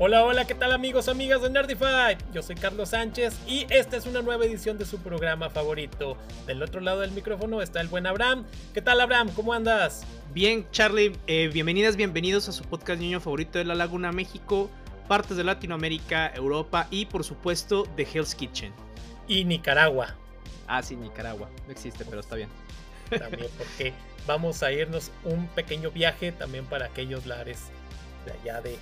Hola, hola, ¿qué tal amigos, amigas de Nerdify? Yo soy Carlos Sánchez y esta es una nueva edición de su programa favorito. Del otro lado del micrófono está el buen Abraham. ¿Qué tal Abraham? ¿Cómo andas? Bien, Charlie, eh, bienvenidas, bienvenidos a su podcast niño favorito de la Laguna México, partes de Latinoamérica, Europa y por supuesto de Hell's Kitchen. Y Nicaragua. Ah, sí, Nicaragua. No existe, pero está bien. También porque vamos a irnos un pequeño viaje también para aquellos lares de allá de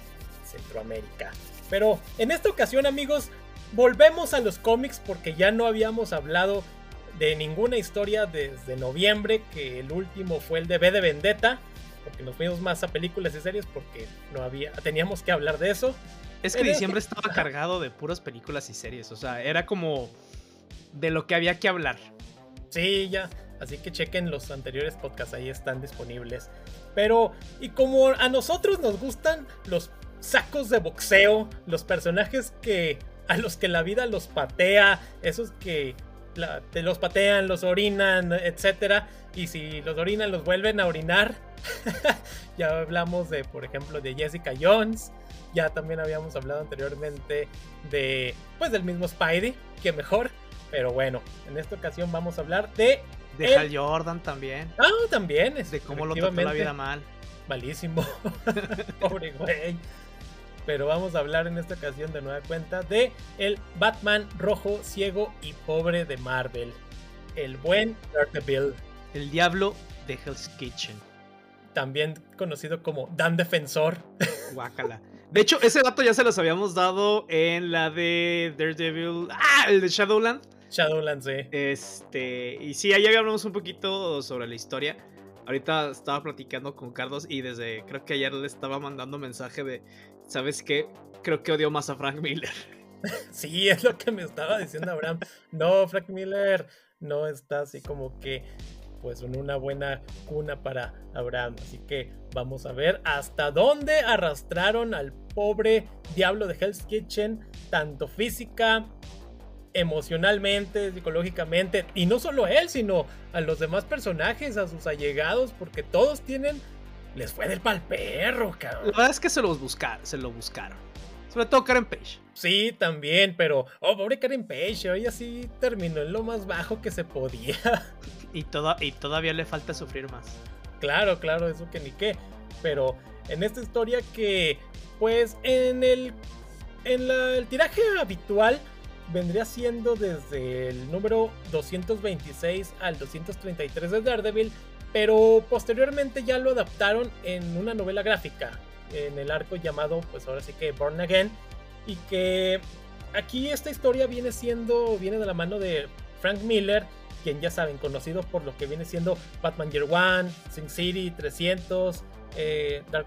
Centroamérica. Pero en esta ocasión, amigos, volvemos a los cómics porque ya no habíamos hablado de ninguna historia desde noviembre, que el último fue el de B de Vendetta, porque nos fuimos más a películas y series porque no había, teníamos que hablar de eso. Es que diciembre estaba cargado de puras películas y series, o sea, era como de lo que había que hablar. Sí, ya, así que chequen los anteriores podcasts, ahí están disponibles. Pero, y como a nosotros nos gustan los sacos de boxeo, los personajes que a los que la vida los patea, esos que te los patean, los orinan, etcétera, y si los orinan los vuelven a orinar. ya hablamos de, por ejemplo, de Jessica Jones. Ya también habíamos hablado anteriormente de, pues, del mismo Spidey, que mejor. Pero bueno, en esta ocasión vamos a hablar de. De Hal Jordan también. Ah, también. Es, de cómo lo trató la vida mal. Malísimo. Pobre güey pero vamos a hablar en esta ocasión de nueva cuenta de el Batman rojo, ciego y pobre de Marvel, el buen Daredevil, el diablo de Hell's Kitchen, también conocido como Dan Defensor. Guácala. De hecho, ese dato ya se los habíamos dado en la de Daredevil, ah, el de Shadowland. Shadowland, sí. Este, y sí, ahí hablamos un poquito sobre la historia. Ahorita estaba platicando con Carlos y desde creo que ayer le estaba mandando mensaje de ¿sabes qué? Creo que odio más a Frank Miller. Sí, es lo que me estaba diciendo Abraham. No, Frank Miller no está así como que pues en una buena cuna para Abraham. Así que vamos a ver hasta dónde arrastraron al pobre diablo de Hell's Kitchen, tanto física, emocionalmente, psicológicamente, y no solo él, sino a los demás personajes, a sus allegados, porque todos tienen les fue del pal perro, cabrón. La verdad es que se los buscaron, se lo buscaron. Sobre todo Karen Page. Sí, también, pero. Oh, pobre Karen Page, hoy así terminó en lo más bajo que se podía. Y, y todavía le falta sufrir más. Claro, claro, eso que ni qué. Pero en esta historia que, pues, en el. En el tiraje habitual vendría siendo desde el número 226 al 233 de Daredevil pero posteriormente ya lo adaptaron en una novela gráfica, en el arco llamado, pues ahora sí que Born Again, y que aquí esta historia viene siendo, viene de la mano de Frank Miller, quien ya saben, conocido por lo que viene siendo Batman Year One, Sin City 300, eh, Dark,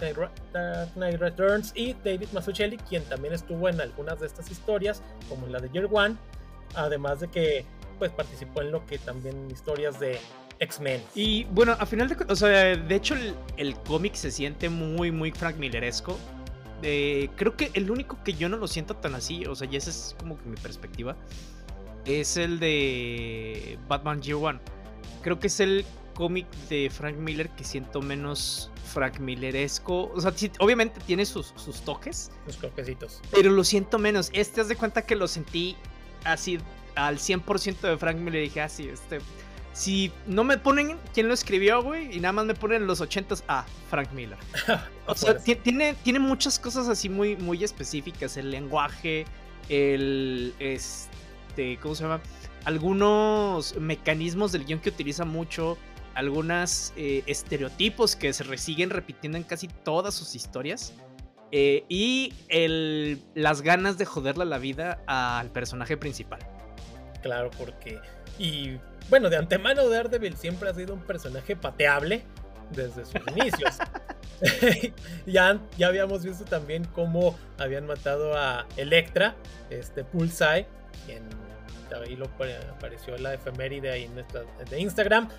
Knight, Returns y David Mazzucchelli, quien también estuvo en algunas de estas historias, como en la de Year One, además de que pues participó en lo que también historias de X-Men. Y bueno, a final de o sea, de hecho el, cómic se siente muy, muy Frank Milleresco. Eh, creo que el único que yo no lo siento tan así, o sea, y esa es como que mi perspectiva, es el de Batman Year One. Creo que es el cómic de Frank Miller que siento menos Frank Milleresco. O sea, obviamente tiene sus, sus toques. Sus toquecitos. Pero lo siento menos. Este, haz de cuenta que lo sentí así al 100% de Frank Miller. Dije, así, ah, este si no me ponen quién lo escribió, güey, y nada más me ponen los ochentas, ah, Frank Miller. o sea, tiene, tiene muchas cosas así muy, muy específicas. El lenguaje, el. Este. ¿Cómo se llama? Algunos mecanismos del guion que utiliza mucho. Algunos eh, estereotipos que se siguen repitiendo en casi todas sus historias. Eh, y el, las ganas de joderle la vida al personaje principal. Claro, porque. Y bueno, de antemano Daredevil siempre ha sido un personaje pateable desde sus inicios. ya, ya habíamos visto también cómo habían matado a Electra, este Pulsai, quien ahí lo apareció la efeméride ahí en de Instagram.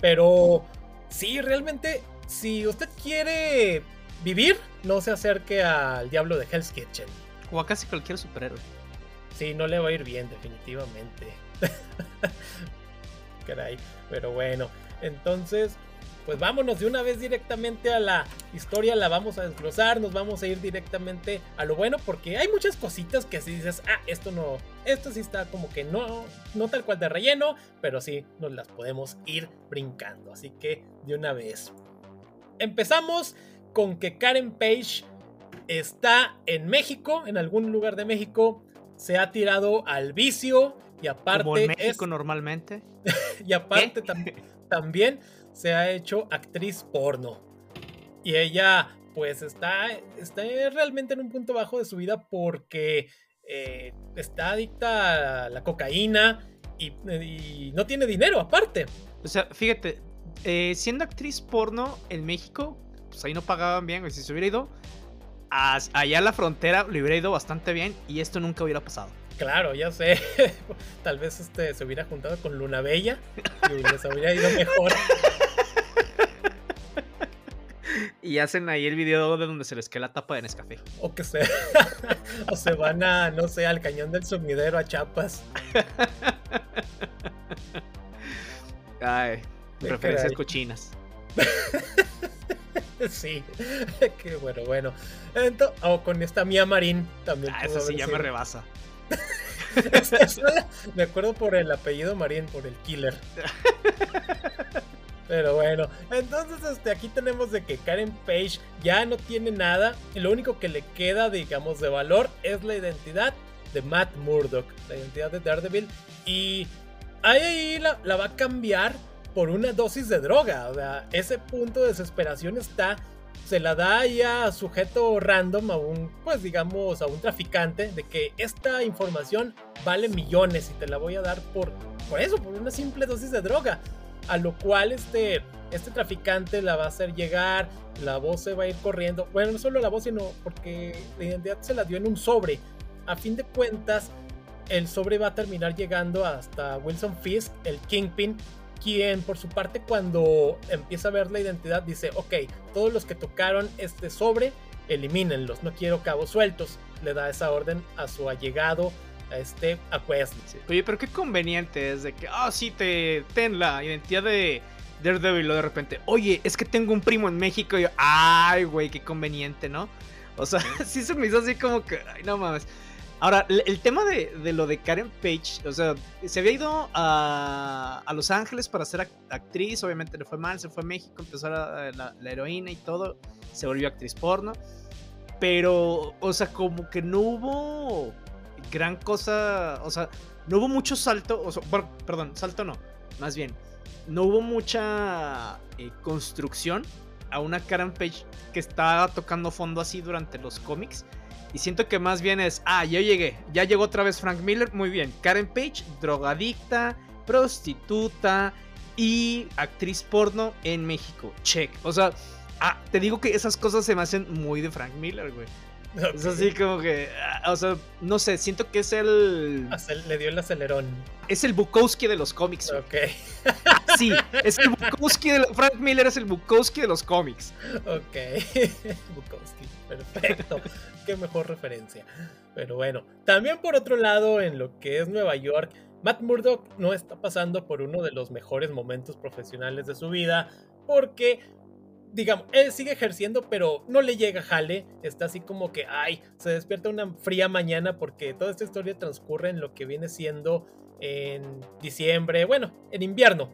Pero sí, realmente, si usted quiere vivir, no se acerque al diablo de Hell's Kitchen. O a casi cualquier superhéroe. Sí, no le va a ir bien, definitivamente. caray. Pero bueno, entonces, pues vámonos de una vez directamente a la historia, la vamos a desglosar, nos vamos a ir directamente a lo bueno, porque hay muchas cositas que si dices, ah, esto no, esto sí está como que no, no tal cual de relleno, pero sí nos las podemos ir brincando. Así que de una vez. Empezamos con que Karen Page está en México, en algún lugar de México, se ha tirado al vicio y aparte... Como en México normalmente. y aparte también se ha hecho actriz porno. Y ella pues está, está realmente en un punto bajo de su vida porque eh, está adicta a la cocaína y, no tiene dinero aparte. O sea, fíjate, eh, siendo actriz porno en México, pues ahí no pagaban bien, si se hubiera ido allá a la frontera, le hubiera ido bastante bien y esto nunca hubiera pasado. Claro, ya sé. Tal vez este se hubiera juntado con Luna Bella y les hubiera ido mejor. Y hacen ahí el video de donde se les queda la tapa de Nescafé. O que se. o se van a, no sé, al cañón del sumidero a Chapas. Ay, referencias cochinas. sí, qué bueno, bueno. Entonces, o con esta Mía Marín también. Ah, eso sí ya me rebasa. Me acuerdo por el apellido Marín, por el killer. Pero bueno, entonces este, aquí tenemos de que Karen Page ya no tiene nada y lo único que le queda, digamos, de valor es la identidad de Matt Murdock, la identidad de Daredevil. Y ahí la, la va a cambiar por una dosis de droga. O sea, ese punto de desesperación está se la da a sujeto random, a un, pues digamos, a un traficante, de que esta información vale millones y te la voy a dar por, por eso, por una simple dosis de droga. A lo cual este, este traficante la va a hacer llegar, la voz se va a ir corriendo. Bueno, no solo la voz, sino porque la identidad se la dio en un sobre. A fin de cuentas, el sobre va a terminar llegando hasta Wilson Fisk, el Kingpin, quien por su parte cuando empieza a ver la identidad dice, ok, todos los que tocaron este sobre, elimínenlos, no quiero cabos sueltos. Le da esa orden a su allegado a este a Oye, pero qué conveniente es de que, ah, sí, te ten la identidad de Daredevil, y de repente, oye, es que tengo un primo en México, y yo, ay, güey, qué conveniente, ¿no? O sea, sí se me hizo así como que, ay, no mames. Ahora, el, tema de, lo de Karen Page, o sea, se había ido a, a, Los Ángeles para ser actriz, obviamente le fue mal, se fue a México, empezó la, la heroína y todo, se volvió actriz porno, pero, o sea, como que no hubo gran cosa, o sea, no hubo mucho salto, o sea, perdón, salto no, más bien, no hubo mucha eh, construcción a una Karen Page que está tocando fondo así durante los cómics. Y siento que más bien es, ah, ya llegué, ya llegó otra vez Frank Miller, muy bien. Karen Page, drogadicta, prostituta y actriz porno en México. Check. O sea, ah, te digo que esas cosas se me hacen muy de Frank Miller, güey. Es así como que, ah, o sea, no sé, siento que es el... Le dio el acelerón. Es el Bukowski de los cómics. Ok. Sí, es el Bukowski de... Frank Miller es el Bukowski de los cómics. Ok. Bukowski, perfecto. Qué mejor referencia. Pero bueno, también por otro lado, en lo que es Nueva York, Matt Murdock no está pasando por uno de los mejores momentos profesionales de su vida porque digamos, él sigue ejerciendo, pero no le llega jale. Está así como que, ay, se despierta una fría mañana porque toda esta historia transcurre en lo que viene siendo en diciembre, bueno, en invierno.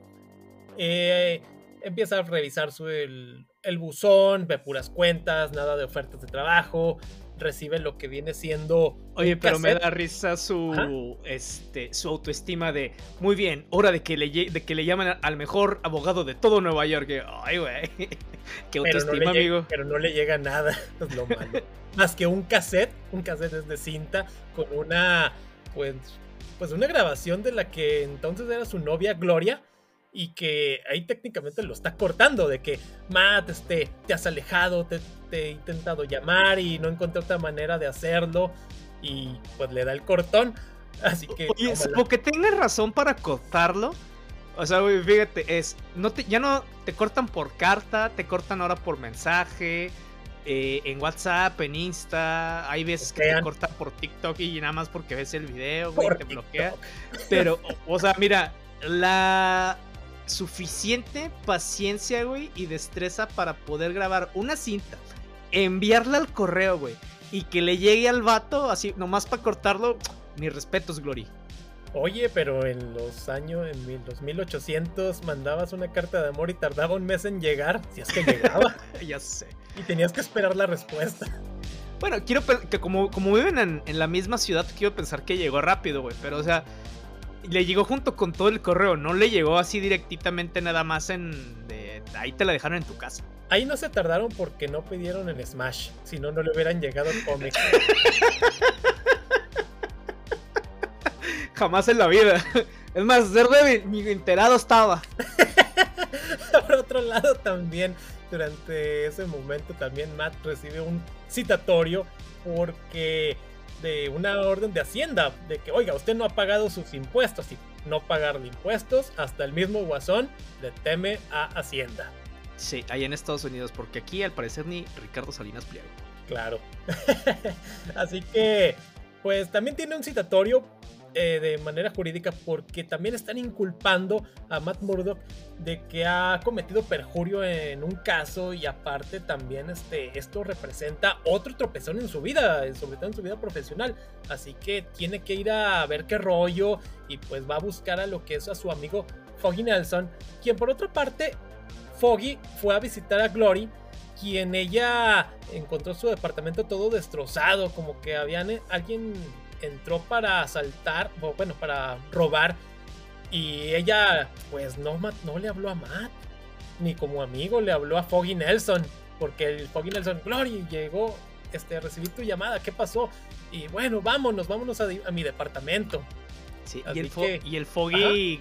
Eh, empieza a revisar su, el, el buzón, ve puras cuentas, nada de ofertas de trabajo, recibe lo que viene siendo. Oye, pero me da risa su este su autoestima de muy bien, hora de que le de que le llamen al mejor abogado de todo Nueva York. Ay, güey. Qué autoestima, amigo. pero no le llega nada, es lo malo. Más que un cassette, un cassette es de cinta con una pues pues una grabación de la que entonces era su novia Gloria y que ahí técnicamente lo está cortando de que Matt este, te has alejado, te, he intentado llamar y no encontré otra manera de hacerlo y pues le da el cortón. Así que... Oye, que tiene razón para cortarlo. O sea, fíjate, es, no te, ya no te cortan por carta, te cortan ahora por mensaje, eh, en WhatsApp, en Insta, hay veces que te cortan por TikTok y nada más porque ves el video, güey, te bloquea. Pero, o sea, mira, la suficiente paciencia, güey, y destreza para poder grabar una cinta, enviarla al correo, güey, y que le llegue al vato así, nomás para cortarlo, mis respetos, Glory. Oye, pero en los años, en los 1800 mandabas una carta de amor y tardaba un mes en llegar, si es que llegaba. ya sé. Y tenías que esperar la respuesta. Bueno, quiero que como, como viven en, en, la misma ciudad, quiero pensar que llegó rápido, güey. Pero, o sea, le llegó junto con todo el correo, no le llegó así directamente nada más en... De, ahí te la dejaron en tu casa. Ahí no se tardaron porque no pidieron el Smash, si no, no le hubieran llegado el cómic. Jamás en la vida. Es más, ser ni enterado estaba. Por otro lado, también durante ese momento, también Matt recibe un citatorio porque de una orden de Hacienda, de que, oiga, usted no ha pagado sus impuestos y no pagar impuestos, hasta el mismo Guasón le teme a Hacienda. Sí, ahí en Estados Unidos, porque aquí al parecer ni Ricardo Salinas Pliego. Claro. Así que, pues también tiene un citatorio eh, de manera jurídica porque también están inculpando a Matt Murdock de que ha cometido perjurio en un caso y aparte también este, esto representa otro tropezón en su vida, sobre todo en su vida profesional. Así que tiene que ir a ver qué rollo y pues va a buscar a lo que es a su amigo Foggy Nelson, quien por otra parte, Foggy fue a visitar a Glory quien ella encontró su departamento todo destrozado, como que habían eh, alguien entró para asaltar, bueno, para robar. Y ella, pues no, no le habló a Matt, ni como amigo, le habló a Foggy Nelson. Porque el Foggy Nelson, Glory, llegó, este, recibí tu llamada, ¿qué pasó? Y bueno, vámonos, vámonos a, mi departamento. Sí, y el, Foggy,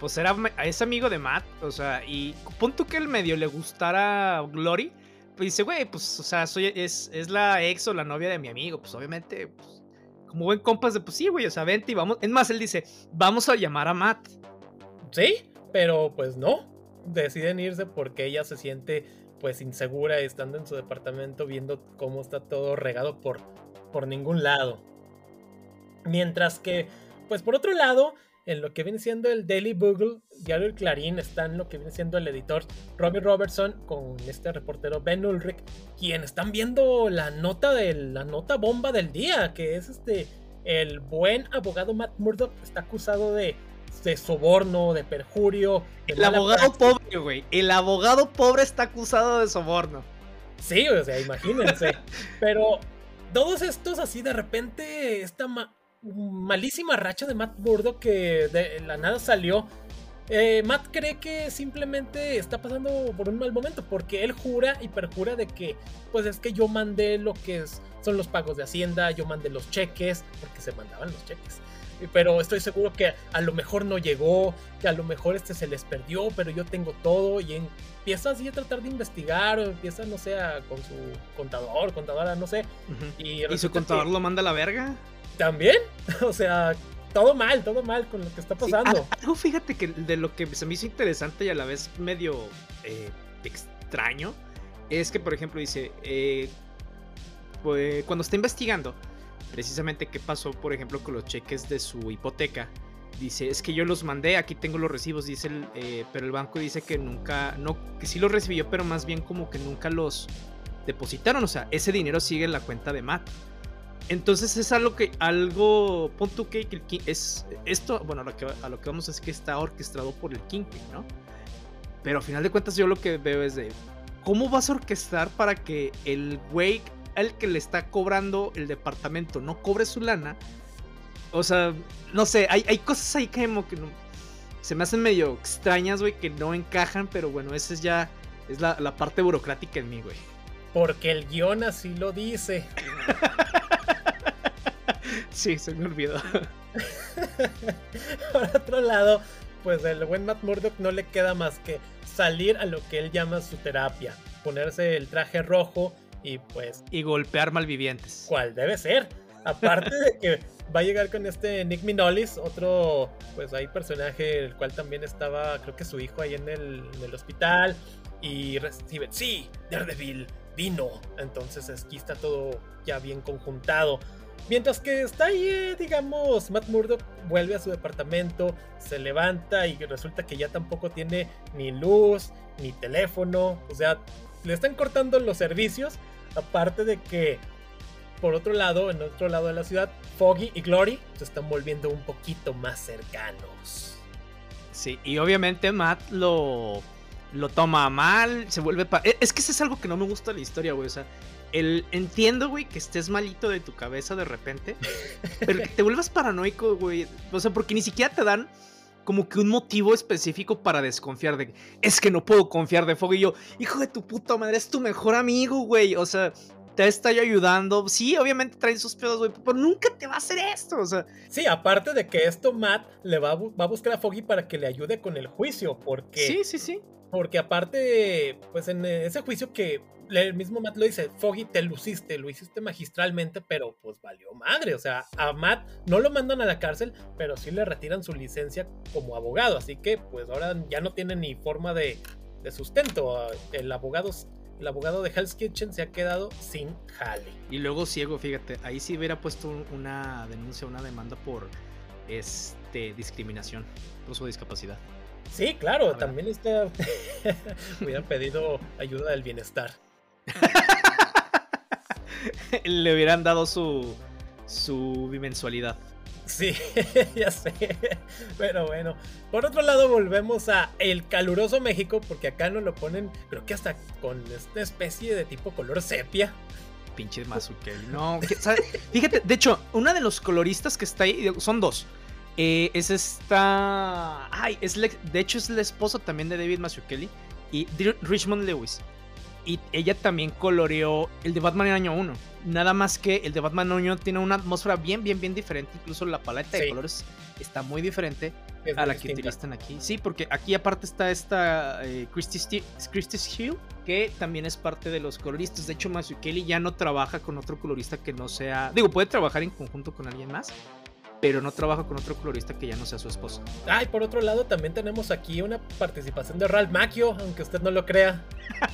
pues era, es amigo de Matt, o sea, y punto que el medio le gustara Glory, pues dice, güey, pues, o sea, soy, es, es la ex o la novia de mi amigo, pues obviamente, pues, como buen compas de, pues sí, güey, o sea, vente y vamos. Es más, él dice, vamos a llamar a Matt. Sí, pero pues no. Deciden irse porque ella se siente pues insegura estando en su departamento viendo cómo está todo regado por, por ningún lado. Mientras que, pues por otro lado, en lo que viene siendo el Daily Bugle, Diario El Clarín, está en lo que viene siendo el editor Robbie Robertson con este reportero Ben Ulrich, quien están viendo la nota de la nota bomba del día, que es este el buen abogado Matt Murdock está acusado de, de soborno, de perjurio. el abogado pobre, güey. El abogado pobre está acusado de soborno. Sí, o sea, imagínense. Pero todos estos así de repente esta malísima racha de Matt Burdo que de la nada salió. Eh, Matt cree que simplemente está pasando por un mal momento porque él jura y perjura de que pues es que yo mandé lo que son los pagos de Hacienda, yo mandé los cheques, porque se mandaban los cheques. Pero estoy seguro que a lo mejor no llegó, que a lo mejor este se les perdió, pero yo tengo todo y empieza así a tratar de investigar o empieza, no sé, con su contador, contadora, no sé. y, su contador lo manda a la verga? También, o sea, todo mal, todo mal con lo que está pasando. algo fíjate que de lo que se me hizo interesante y a la vez medio eh, extraño es que, por ejemplo, dice, eh, pues, cuando está investigando precisamente qué pasó, por ejemplo, con los cheques de su hipoteca, dice, es que yo los mandé, aquí tengo los recibos, dice, el, eh, pero el banco dice que nunca, no, que sí los recibió, pero más bien como que nunca los depositaron, o sea, ese dinero sigue en la cuenta de Matt. Entonces es algo que, algo, punto que es, esto, bueno, a lo, que, a lo que vamos es que está orquestado por el Kingpin, ¿no? Pero al final de cuentas yo lo que veo es de, ¿cómo vas a orquestar para que el güey al que le está cobrando el departamento no cobre su lana? O sea, no sé, hay, hay cosas ahí que, que se me hacen medio extrañas, güey, que no encajan, pero bueno, esa es ya, es la, la parte burocrática en mí, güey. Porque el guion así lo dice. Sí, se me olvidó. Por otro lado, pues el buen Matt Murdock no le queda más que salir a lo que él llama su terapia. Ponerse el traje rojo y pues... Y golpear malvivientes. ¿Cuál debe ser? Aparte de que va a llegar con este Nick Minolis, otro, pues hay personaje, el cual también estaba, creo que su hijo ahí en el, en el hospital. Y recibe, sí, Daredevil, vino. Entonces aquí está todo ya bien conjuntado. Mientras que está ahí, eh, digamos, Matt Murdock vuelve a su departamento, se levanta y resulta que ya tampoco tiene ni luz, ni teléfono. O sea, le están cortando los servicios. Aparte de que, por otro lado, en otro lado de la ciudad, Foggy y Glory se están volviendo un poquito más cercanos. Sí, y obviamente Matt lo, lo toma mal, se vuelve... E, es que eso es algo que no me gusta de la historia, güey. O sea, el, entiendo, güey, que estés malito de tu cabeza de repente, pero que te vuelvas paranoico, güey. O sea, porque ni siquiera te dan como que un motivo específico para desconfiar de es que no puedo confiar de Foggy. Y yo, hijo de tu puta madre, es tu mejor amigo, güey. O sea, te está ayudando. Sí, obviamente traen sus pedos, güey, pero nunca te va a hacer esto, o sea. Sí, aparte de que esto Matt le va a, va a buscar a Foggy para que le ayude con el juicio, porque... Sí, sí, sí. Porque aparte, pues en ese juicio que el mismo Matt lo dice, Foggy, te luciste, lo hiciste magistralmente, pero pues valió madre. O sea, a Matt no lo mandan a la cárcel, pero sí le retiran su licencia como abogado. Así que pues ahora ya no tiene ni forma de, sustento. El abogado, el abogado de Hell's Kitchen se ha quedado sin jale. Y luego ciego, fíjate, ahí sí hubiera puesto una denuncia, una demanda por este discriminación por su discapacidad. Sí, claro, también está. hubieran pedido ayuda del bienestar. Le hubieran dado su, su bimensualidad. Sí, ya sé. Pero bueno. Por otro lado, volvemos a el caluroso México, porque acá nos lo ponen, creo que hasta con esta especie de tipo color sepia. Pinche Mazukel. No, fíjate, de hecho, una de los coloristas que está ahí, son dos. Eh, es esta. Ay, es de hecho es la esposa también de David Mazzucchelli y Richmond Lewis. Y ella también coloreó el de Batman en año 1. Nada más que el de Batman año tiene una atmósfera bien, bien, bien diferente. Incluso la paleta de colores está muy diferente a la que utilizan aquí. Sí, porque aquí aparte está esta eh, Christie, Hill, que también es parte de los coloristas. De hecho, Mazzucchelli ya no trabaja con otro colorista que no sea. Digo, puede trabajar en conjunto con alguien más, pero no trabaja con otro colorista que ya no sea su esposo. Ay, por otro lado, también tenemos aquí una participación de Ralph Macchio, aunque usted no lo crea.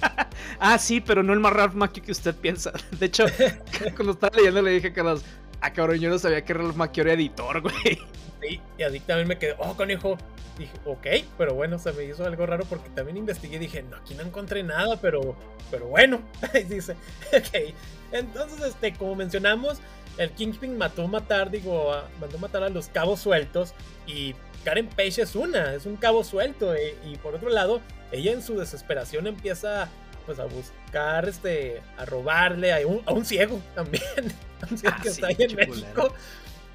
ah, sí, pero no el más Ralph Macchio que usted piensa. De hecho, cuando estaba leyendo le dije a Carlos, ah, cabrón, yo no sabía que Ralph Macchio era editor, güey. Sí, y a también me quedé, oh, conejo. Dije, ok, pero bueno, se me hizo algo raro porque también investigué y dije, no, aquí no encontré nada, pero, pero bueno. Ahí dice, ok. Entonces, este, como mencionamos, el Kingpin mató matar, digo, mandó matar a los cabos sueltos y Karen Page es una, es un cabo suelto eh, y por otro lado, ella en su desesperación empieza pues a buscar, este, a robarle a un, a un ciego también, un ciego ah, que está ahí en México.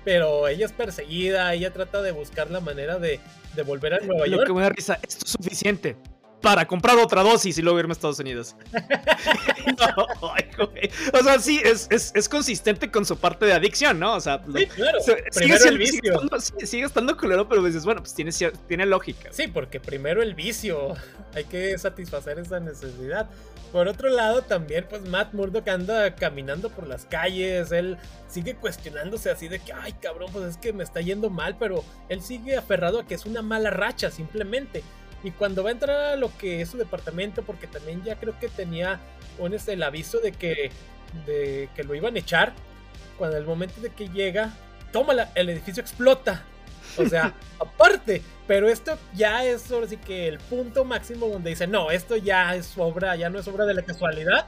Pero ella es perseguida, ella trata de buscar la manera de, de volver a Nueva York. Lo que me da risa, esto es suficiente para comprar otra dosis y luego irme a Estados Unidos. o sea, sí, es, es, consistente con su parte de adicción, ¿no? O sea, sí, claro. sigue, el vicio. Sigue, estando, culero, pero dices, bueno, pues tiene, tiene lógica. Sí, porque primero el vicio. Hay que satisfacer esa necesidad. Por otro lado, también, pues Matt Murdock anda caminando por las calles. Él sigue cuestionándose así de que, ay, cabrón, pues es que me está yendo mal, pero él sigue aferrado a que es una mala racha, simplemente. Y cuando va a entrar a lo que es su departamento, porque también ya creo que tenía un, este, el aviso de que, de que lo iban a echar, cuando el momento de que llega, toma el edificio explota. O sea, aparte, pero esto ya es ahora sí que el punto máximo donde dice, no, esto ya es obra, ya no es obra de la casualidad.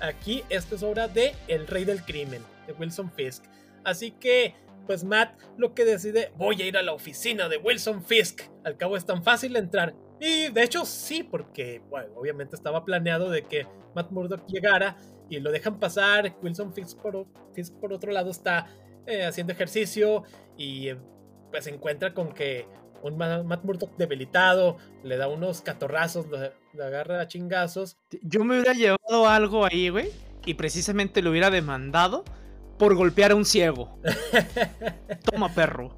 Aquí esto es obra de El Rey del Crimen, de Wilson Fisk. Así que pues Matt lo que decide, voy a ir a la oficina de Wilson Fisk. Al cabo es tan fácil entrar. Y de hecho sí, porque bueno, obviamente estaba planeado de que Matt Murdock llegara y lo dejan pasar. Wilson Fisk por, por otro lado está eh, haciendo ejercicio y pues se encuentra con que un Matt Murdock debilitado le da unos catorrazos, le agarra a chingazos. Yo me hubiera llevado algo ahí, güey, y precisamente lo hubiera demandado por golpear a un ciego. Toma perro.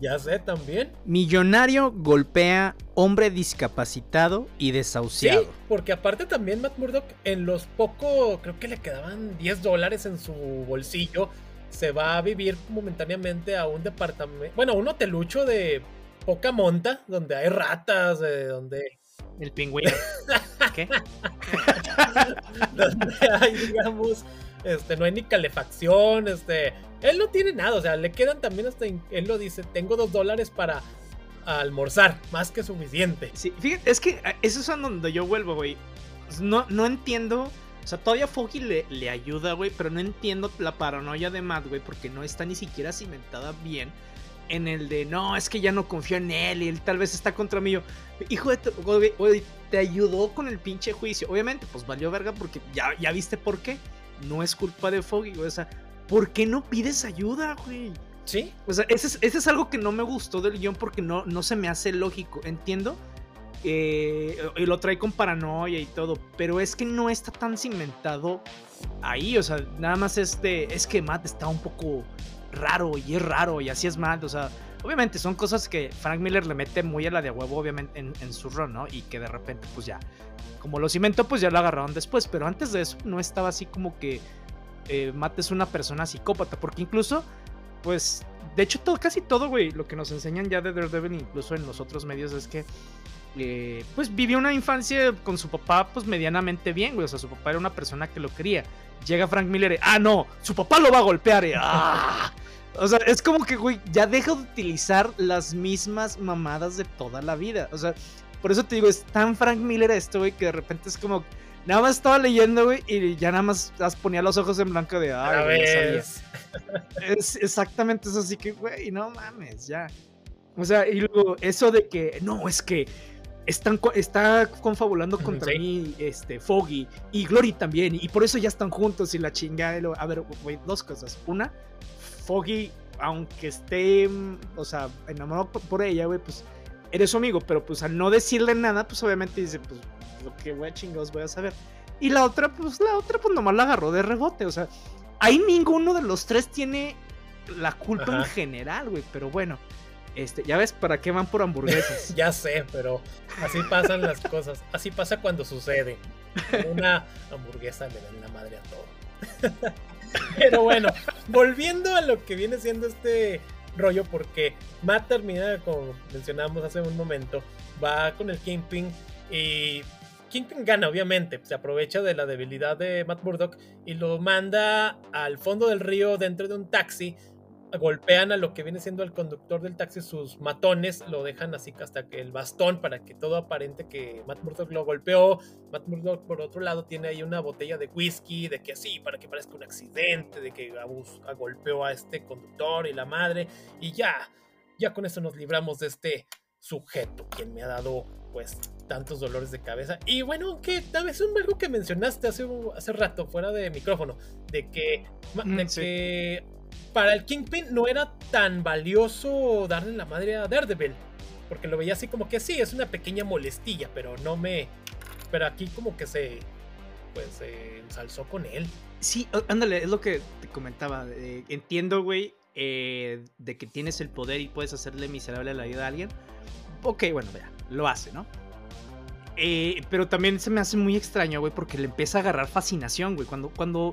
Ya sé también. Millonario golpea hombre discapacitado y desahuciado. Sí, porque aparte también Matt Murdock en los pocos, creo que le quedaban 10 dólares en su bolsillo, se va a vivir momentáneamente a un departamento, bueno, un hotelucho de poca monta, donde hay ratas, donde... El pingüino. ¿Qué? donde hay, digamos, este, no hay ni calefacción, este, él no tiene nada, o sea, le quedan también hasta, él lo dice, tengo dos dólares para almorzar, más que suficiente. Sí, fíjate, es que eh, eso es a donde yo vuelvo, güey. No, no entiendo. O sea, todavía Foggy le, le ayuda, güey, pero no entiendo la paranoia de Matt, güey, porque no está ni siquiera cimentada bien en el de no, es que ya no confío en él y él tal vez está contra mí. Yo, hijo de, güey, te ayudó con el pinche juicio. Obviamente, pues valió verga porque ya, ya viste por qué. No es culpa de Foggy, güey. O sea, ¿por qué no pides ayuda, güey? Sí. O sea, ese es, ese es algo que no me gustó del guion porque no, no se me hace lógico. Entiendo. Eh, y lo trae con paranoia y todo. Pero es que no está tan cimentado ahí. O sea, nada más este. Es que Matt está un poco raro y es raro y así es Matt. O sea, obviamente son cosas que Frank Miller le mete muy a la de huevo, obviamente, en, su run, ¿no? Y que de repente, pues ya. Como lo cimentó, pues ya lo agarraron después. Pero antes de eso, no estaba así como que. Eh, Matt es una persona psicópata. Porque incluso pues, de hecho, todo, casi todo, güey, lo que nos enseñan ya de Daredevil, incluso en los otros medios, es que, eh, pues, vivió una infancia con su papá, pues, medianamente bien, güey. O sea, su papá era una persona que lo quería. Llega Frank Miller y, ah, no, su papá lo va a golpear. Ah. O sea, es como que, güey, ya deja de utilizar las mismas mamadas de toda la vida. O sea, por eso te digo, es tan Frank Miller esto, güey, que de repente es como Nada más estaba leyendo, güey, y ya nada más ponía los ojos en blanco de, ay, güey, Es exactamente eso, así que, güey, no mames, ya. O sea, y luego eso de que, no, es que están, está confabulando contra mí, este, Foggy y Glory también, y por eso ya están juntos y la chingada. A ver, güey, dos cosas. Una, Foggy, aunque esté, o sea, enamorado por ella, güey, pues eres su amigo, pero pues al no decirle nada, pues obviamente dice, pues lo que voy a chingados voy a saber. Y la otra, pues la otra, pues nomás la agarró de rebote. O sea, ahí ninguno de los tres tiene la culpa en general, güey. Pero bueno, este, ya ves para qué van por hamburguesas. ya sé, pero así pasan las cosas. Así pasa cuando sucede. Una hamburguesa le dan la madre a todo. pero bueno, volviendo a lo que viene siendo este rollo, porque Matt termina, como mencionamos hace un momento, va con el Kingpin y Kingpin gana, obviamente, se aprovecha de la debilidad de Matt Murdock y lo manda al fondo del río dentro de un taxi. Golpean a lo que viene siendo el conductor del taxi, sus matones, lo dejan así hasta que el bastón para que todo aparente que Matt Murdock lo golpeó. Matt Murdock, por otro lado, tiene ahí una botella de whisky, de que así, para que parezca un accidente, de que golpeó a este conductor y la madre. Y ya, ya con eso nos libramos de este sujeto, quien me ha dado pues tantos dolores de cabeza. Y bueno, que tal vez es algo que mencionaste hace, hace rato, fuera de micrófono, de que, que para el Kingpin no era tan valioso darle la madre a Daredevil. Porque lo veía así como que sí, es una pequeña molestilla, pero no me. Pero aquí como que se. Pues se ensalzó con él. Sí, ándale, es lo que te comentaba. Eh, entiendo, güey, eh, de que tienes el poder y puedes hacerle miserable la vida a alguien. Ok, bueno, vea lo hace, ¿no? Eh, pero también se me hace muy extraño, güey, porque le empieza a agarrar fascinación, güey. Cuando, cuando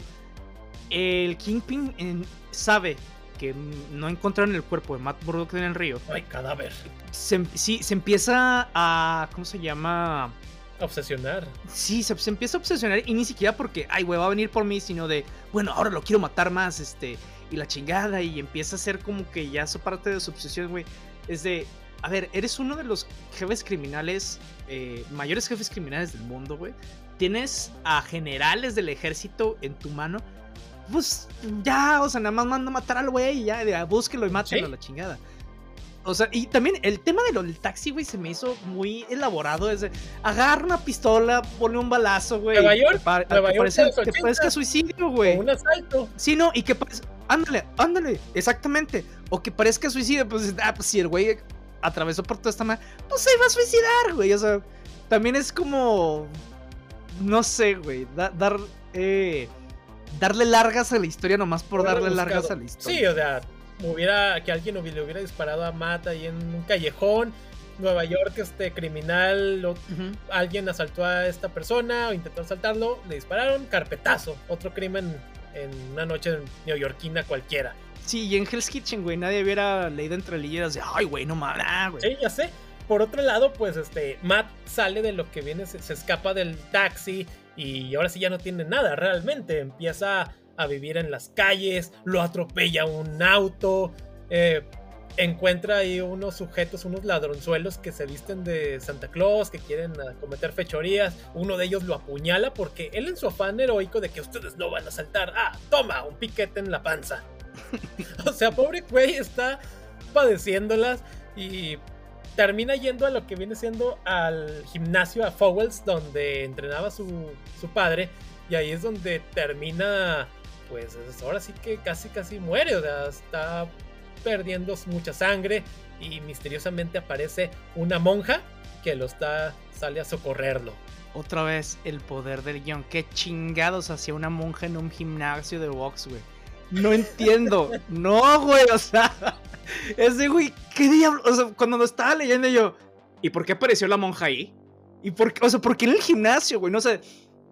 el Kingpin sabe que no encontraron el cuerpo de Matt Murdock en el río. Ay, cadáver. Se, sí, se empieza a. ¿Cómo se llama? Obsesionar. Sí, se, se, empieza a obsesionar y ni siquiera porque, ay, güey, va a venir por mí, sino de, bueno, ahora lo quiero matar más, este, y la chingada, y empieza a ser como que ya su parte de su obsesión, güey. Es de, a ver, eres uno de los jefes criminales, eh, mayores jefes criminales del mundo, güey. Tienes a generales del ejército en tu mano. Pues ya, o sea, nada más manda a matar al güey y ya, búsquelo y mátelo a la chingada. O sea, y también el tema de lo del taxi, güey, se me hizo muy elaborado. Es de, agarra una pistola, pone un balazo, güey. Nueva York, Nueva York que, parezca suicidio, güey. Un asalto. Sí, no, y que ándale, ándale, exactamente. O que parezca suicidio, pues, ah, pues si el güey atravesó por toda esta madre, pues se iba a suicidar, güey. O sea, también es como. No sé, güey. dar. Eh, darle largas a la historia nomás por darle largas a la historia. Sí, o sea, hubiera, que alguien le hubiera disparado a Matt ahí en un callejón. Nueva York, este criminal, alguien asaltó a esta persona o intentó asaltarlo, le dispararon, carpetazo, otro crimen en una noche neoyorquina cualquiera. Sí, y en Hell's Kitchen, güey, nadie hubiera leído entre líneas de, ay, güey, no mames, ah, güey. Sí, ya sé. Por otro lado, pues, este, Matt sale de lo que viene, se, escapa del taxi y ahora sí ya no tiene nada, realmente. Empieza a vivir en las calles, lo atropella un auto, eh, encuentra ahí unos sujetos, unos ladronzuelos que se visten de Santa Claus, que quieren ah, cometer fechorías. Uno de ellos lo apuñala porque él en su afán heroico de que ustedes no van a saltar, ah, toma, un piquete en la panza. o sea, pobre güey está padeciéndolas y termina yendo a lo que viene siendo al gimnasio, a Fowles, donde entrenaba su, su padre. Y ahí es donde termina, pues ahora sí que casi casi muere, o sea, está perdiendo mucha sangre y misteriosamente aparece una monja que lo está, sale a socorrerlo. Otra vez el poder del guion. Qué chingados hacía una monja en un gimnasio de box, güey. No entiendo. no, güey, o sea. Ese güey, ¿qué diablo? O sea, cuando lo estaba leyendo yo, ¿y por qué apareció la monja ahí? ¿Y por qué? O sea, ¿por qué en el gimnasio, güey? No sé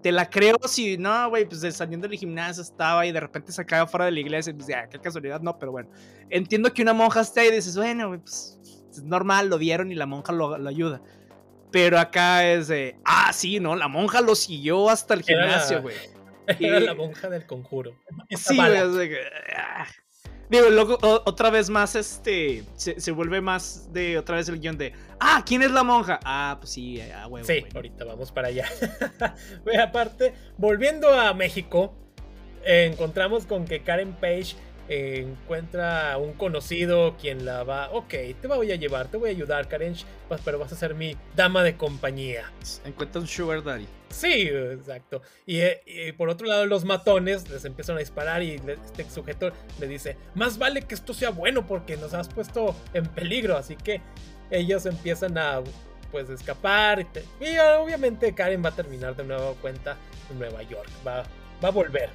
te la creo si no, güey, pues saliendo del gimnasio estaba y de repente se acaba fuera de la iglesia y pues ya, qué casualidad, no, pero bueno. Entiendo que una monja está ahí y dices, bueno, güey, pues es normal, lo vieron y la monja lo, ayuda. Pero acá es de, ah, sí, ¿no? La monja lo siguió hasta el gimnasio, güey. Era, la monja del conjuro. Sí, güey, ah, Digo, luego otra vez más, este, se, vuelve más de otra vez el guion de, ah, ¿quién es la monja? Ah, pues sí, a huevo. Sí, ahorita vamos para allá. aparte, volviendo a México, encontramos con que Karen Page encuentra a un conocido quien la va, ok, te voy a llevar, te voy a ayudar, Karen, pues, pero vas a ser mi dama de compañía. Encuentra un sugar daddy. Sí, exacto. Y, por otro lado, los matones les empiezan a disparar y este sujeto le dice, más vale que esto sea bueno porque nos has puesto en peligro, así que ellos empiezan a pues escapar y, obviamente Karen va a terminar de nuevo cuenta en Nueva York, va, va a volver.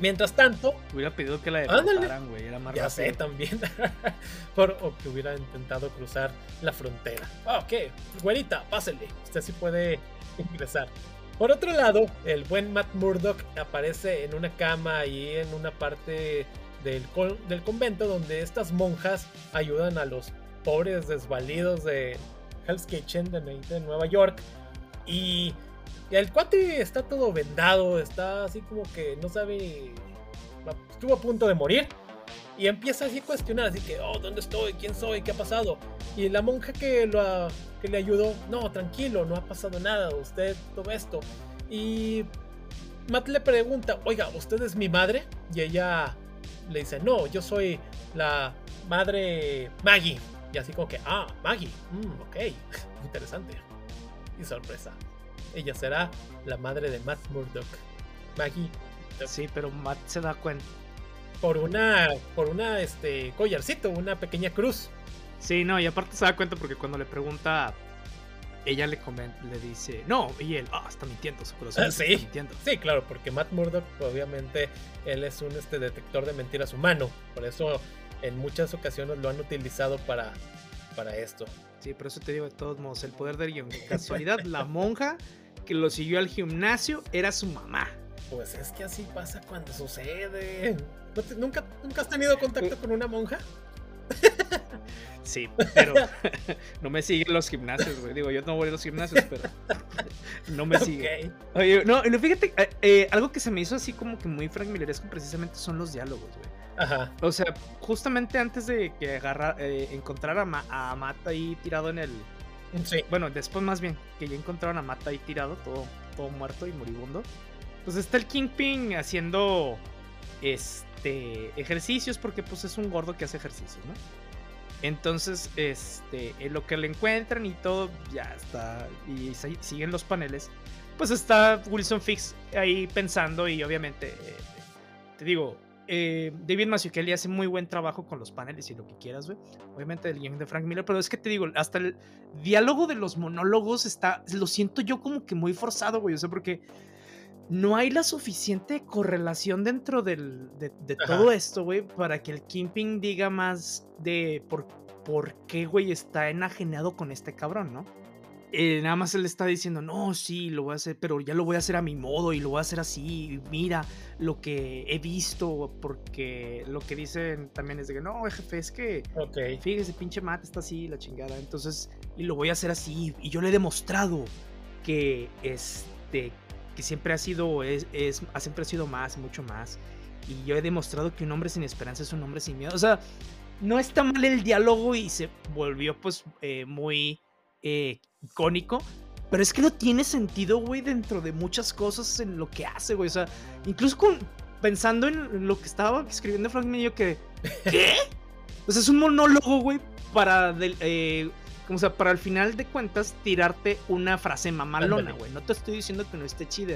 Mientras tanto. Hubiera pedido que la deportaran, güey. Era más Ya sé también. Por, o que hubiera intentado cruzar la frontera. Ok, güerita, pásele. Usted sí puede ingresar. Por otro lado, el buen Matt Murdock aparece en una cama ahí en una parte del, del convento donde estas monjas ayudan a los pobres desvalidos de Hell's Kitchen de, de Nueva York. Y y el cuate está todo vendado, está así como que no sabe. Estuvo a punto de morir. Y empieza así a cuestionar, así que, oh, ¿dónde estoy? ¿Quién soy? ¿Qué ha pasado? Y la monja que, lo, que le ayudó, no, tranquilo, no ha pasado nada, usted, todo esto. Y Matt le pregunta, oiga, ¿usted es mi madre? Y ella le dice, no, yo soy la madre Maggie. Y así como que, ah, Maggie, mm, ok, interesante. Y sorpresa ella será la madre de Matt Murdock. Maggie. Sí, pero Matt se da cuenta. Por una, por una, este, collarcito, una pequeña cruz. Sí, no, y aparte se da cuenta porque cuando le pregunta, ella le comenta, le dice, no, y él, ah, está mintiendo, su corazón ah, sí, Sí, claro, porque Matt Murdock, obviamente, él es un este, detector de mentiras humano. Por eso, en muchas ocasiones lo han utilizado para, para esto. Sí, por eso te digo de todos modos, el poder del guion. Casualidad, la monja que lo siguió al gimnasio era su mamá. Pues es que así pasa cuando sucede. ¿Nunca, ¿Nunca has tenido contacto con una monja? Sí, pero no me siguen los gimnasios, güey. Digo, yo no voy a los gimnasios, pero no me sigue. Oye, no, fíjate, eh, eh, algo que se me hizo así como que muy Frank Milleresco precisamente son los diálogos, güey. Ajá. O sea, justamente antes de que agarrar, eh, encontrar a, a Matt ahí tirado en el, bueno, después más bien, que ya encontraron a Mata ahí tirado, todo, todo muerto y moribundo. Pues está el Kingpin haciendo este ejercicios porque pues es un gordo que hace ejercicios, ¿no? Entonces, este, en lo que le encuentran y todo, ya está. Y siguen los paneles. Pues está Wilson Fix ahí pensando y obviamente, eh, te digo, eh, David Mazzucchelli hace muy buen trabajo con los paneles y lo que quieras, güey. Obviamente el guion de Frank Miller, pero es que te digo, hasta el diálogo de los monólogos está, lo siento yo como que muy forzado, güey. O sea, porque no hay la suficiente correlación dentro del, de, todo esto, güey, para que el Kingpin diga más de por, por qué, güey, está enajenado con este cabrón, ¿no? Eh, nada más él está diciendo, no, sí, lo voy a hacer, pero ya lo voy a hacer a mi modo y lo voy a hacer así. Mira lo que he visto, porque lo que dicen también es de que, no, jefe, es que, okay. fíjese, pinche mate está así, la chingada. Entonces, y lo voy a hacer así. Y yo le he demostrado que, este, que siempre ha sido, es, es, siempre ha sido más, mucho más. Y yo he demostrado que un hombre sin esperanza es un hombre sin miedo. O sea, no está mal el diálogo y se volvió pues eh, muy eh, icónico. Pero es que no tiene sentido, güey, dentro de muchas cosas en lo que hace, güey. O sea, incluso con, pensando en lo que estaba escribiendo Frank Miller, que... ¿Qué? O sea, es un monólogo, güey, para... Eh, como sea, para al final de cuentas tirarte una frase mamalona, güey. No te estoy diciendo que no esté chida.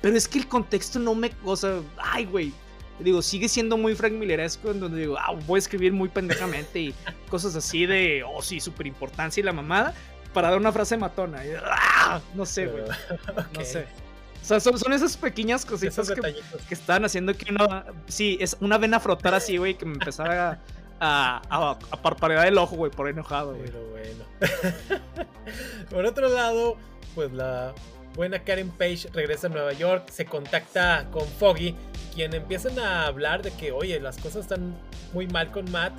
Pero es que el contexto no me... O sea, ay, güey digo, sigue siendo muy Frank Milleresco, en donde digo, ah, voy a escribir muy pendejamente y cosas así de, oh, sí, súper importancia y la mamada, para dar una frase matona. Ah, no sé, güey. No sé. O sea, son, esas pequeñas cositas que, que, están haciendo que uno, sí, es una vena frotar así, güey, que me empezara a, parpadear el ojo, güey, por enojado, güey. Pero bueno. por otro lado, pues la buena Karen Page regresa a Nueva York, se contacta con Foggy quien empiezan a hablar de que, oye, las cosas están muy mal con Matt.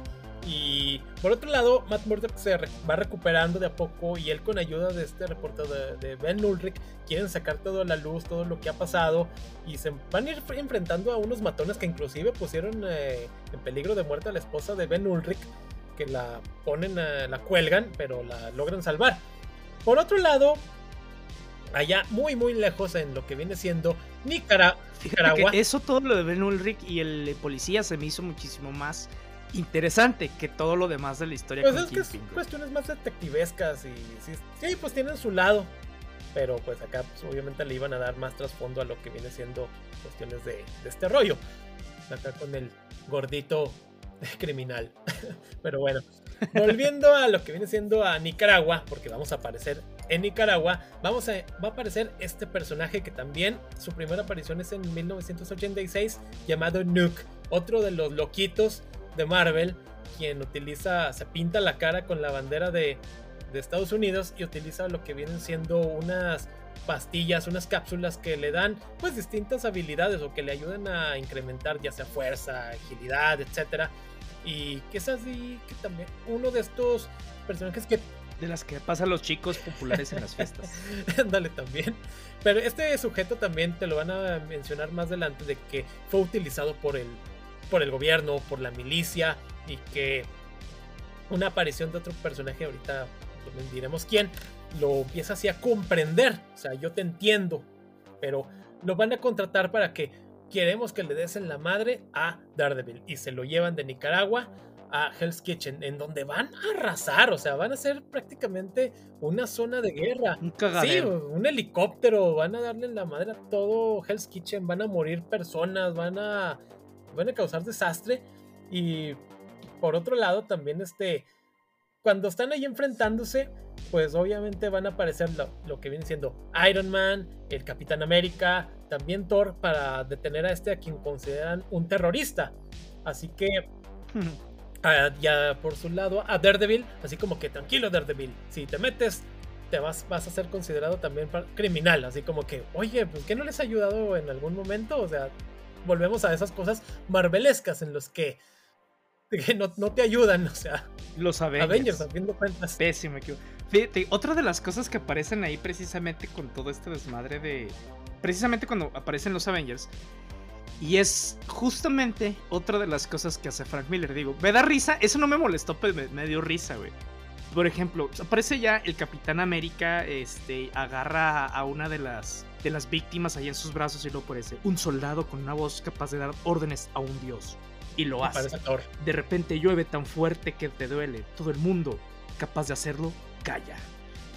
Y por otro lado, Matt Murdock se va recuperando de a poco y él con ayuda de este reportero de, Ben Ulrich quieren sacar todo a la luz, todo lo que ha pasado y se van a ir enfrentando a unos matones que inclusive pusieron eh, en peligro de muerte a la esposa de Ben Ulrich, que la ponen, la cuelgan, pero la logran salvar. Por otro lado, allá muy muy lejos en lo que viene siendo Nicaragua. eso todo lo de Ben Ulrich y el policía se me hizo muchísimo más interesante que todo lo demás de la historia. Pues es que es cuestiones más detectivescas y sí, pues tienen su lado. Pero pues acá pues, obviamente le iban a dar más trasfondo a lo que viene siendo cuestiones de, de este rollo. Acá con el gordito criminal. Pero bueno, volviendo a lo que viene siendo a Nicaragua, porque vamos a aparecer en Nicaragua, vamos a, va a aparecer este personaje que también su primera aparición es en 1986, llamado Nuke, otro de los loquitos de Marvel, quien utiliza, se pinta la cara con la bandera de, de Estados Unidos y utiliza lo que vienen siendo unas pastillas, unas cápsulas que le dan pues distintas habilidades o que le ayudan a incrementar ya sea fuerza, agilidad, etcétera. Y que es así que también uno de estos personajes que de las que pasan los chicos populares en las fiestas. Dale también. Pero este sujeto también te lo van a mencionar más adelante de que fue utilizado por el, por el gobierno, por la milicia y que una aparición de otro personaje, ahorita diremos quién, lo empieza así a comprender. O sea, yo te entiendo, pero lo van a contratar para que queremos que le des en la madre a Daredevil y se lo llevan de Nicaragua a Hell's Kitchen, en donde van a arrasar, o sea, van a ser prácticamente una zona de guerra. Un Sí, un helicóptero, van a darle la madre a todo Hell's Kitchen, van a morir personas, van a, van a causar desastre. Y por otro lado, también este, cuando están ahí enfrentándose, pues obviamente van a aparecer lo, lo, que viene siendo Iron Man, el Capitán América, también Thor, para detener a este a quien consideran un terrorista. Así que ya por su lado a Daredevil, así como que tranquilo Daredevil, si te metes te vas, vas a ser considerado también criminal, así como que, oye, pues ¿qué no les ha ayudado en algún momento? O sea, volvemos a esas cosas marvelescas en los que, no, no, te ayudan, o sea, los Avengers, Avengers a fin de cuentas. Pésimo, Fíjate, otra de las cosas que aparecen ahí precisamente con todo este desmadre de... Precisamente cuando aparecen los Avengers, y es justamente otra de las cosas que hace Frank Miller. Digo, me da risa, eso no me molestó, pero me, dio risa, güey. Por ejemplo, aparece ya el Capitán América, este, agarra a una de las, de las víctimas ahí en sus brazos y lo aparece. Un soldado con una voz capaz de dar órdenes a un dios. Y lo hace. De repente llueve tan fuerte que te duele. Todo el mundo capaz de hacerlo, calla.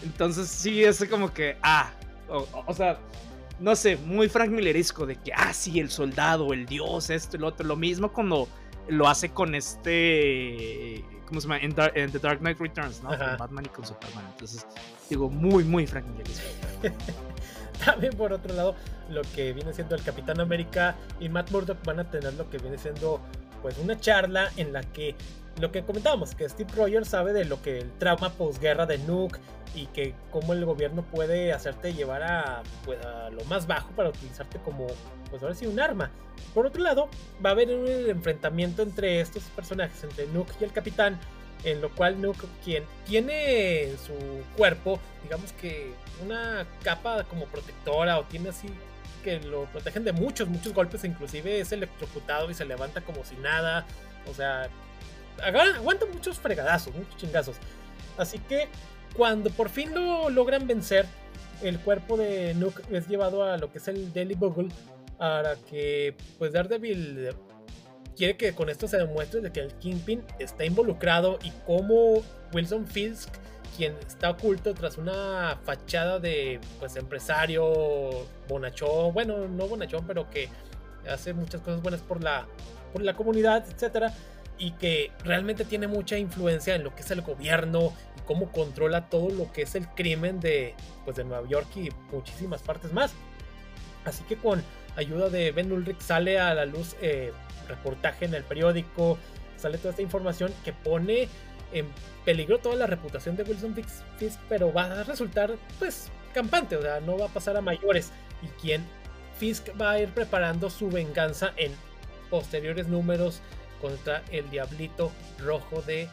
Entonces sí, es como que, ah, o sea, no sé, muy Frank Milleresco de que, ah, sí, el soldado, el dios, esto y lo otro. Lo mismo cuando lo hace con este, ¿cómo se llama? En, The Dark Knight Returns, ¿no? Con Batman y con Superman. Entonces, digo, muy, muy Frank. También por otro lado, lo que viene siendo el Capitán América y Matt Murdock van a tener lo que viene siendo pues una charla en la que lo que comentábamos, que Steve Rogers sabe de lo que el trauma posguerra de Nuke y que cómo el gobierno puede hacerte llevar a, pues, lo más bajo para utilizarte como, pues ahora sí, un arma. Por otro lado, va a haber un enfrentamiento entre estos personajes, entre Nuke y el capitán, en lo cual Nuke, quien tiene en su cuerpo, digamos que una capa como protectora o tiene así que lo protegen de muchos, muchos golpes, inclusive es electrocutado y se levanta como si nada, o sea, aguanta muchos fregadazos, muchos chingazos. Así que cuando por fin lo logran vencer, el cuerpo de Nuke es llevado a lo que es el Daily Bugle para que pues Daredevil quiere que con esto se demuestre de que el Kingpin está involucrado y cómo Wilson Fisk, quien está oculto tras una fachada de pues empresario bonachón, bueno, no bonachón, pero que hace muchas cosas buenas por la, por la comunidad, etcétera, y que realmente tiene mucha influencia en lo que es el gobierno y cómo controla todo lo que es el crimen de, pues, de Nueva York y muchísimas partes más. Así que con ayuda de Ben Ulrich sale a la luz eh, reportaje en el periódico, sale toda esta información que pone en peligro toda la reputación de Wilson Fisk, pero va a resultar pues campante, o sea, no va a pasar a mayores. Y quien Fisk va a ir preparando su venganza en posteriores números contra el Diablito Rojo de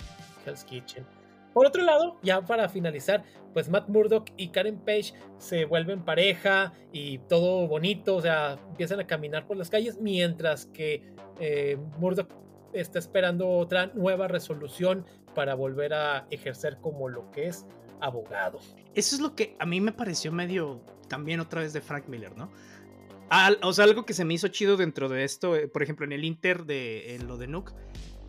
Hell's Kitchen. Por otro lado, ya para finalizar, pues Matt Murdock y Karen Page se vuelven pareja y todo bonito, o sea, empiezan a caminar por las calles mientras que eh, Murdock está esperando otra nueva resolución para volver a ejercer como lo que es abogado. Eso es lo que a mí me pareció medio también otra vez de Frank Miller, ¿no? o sea, algo que se me hizo chido dentro de esto, eh, por ejemplo, en el Inter de lo de Nuke,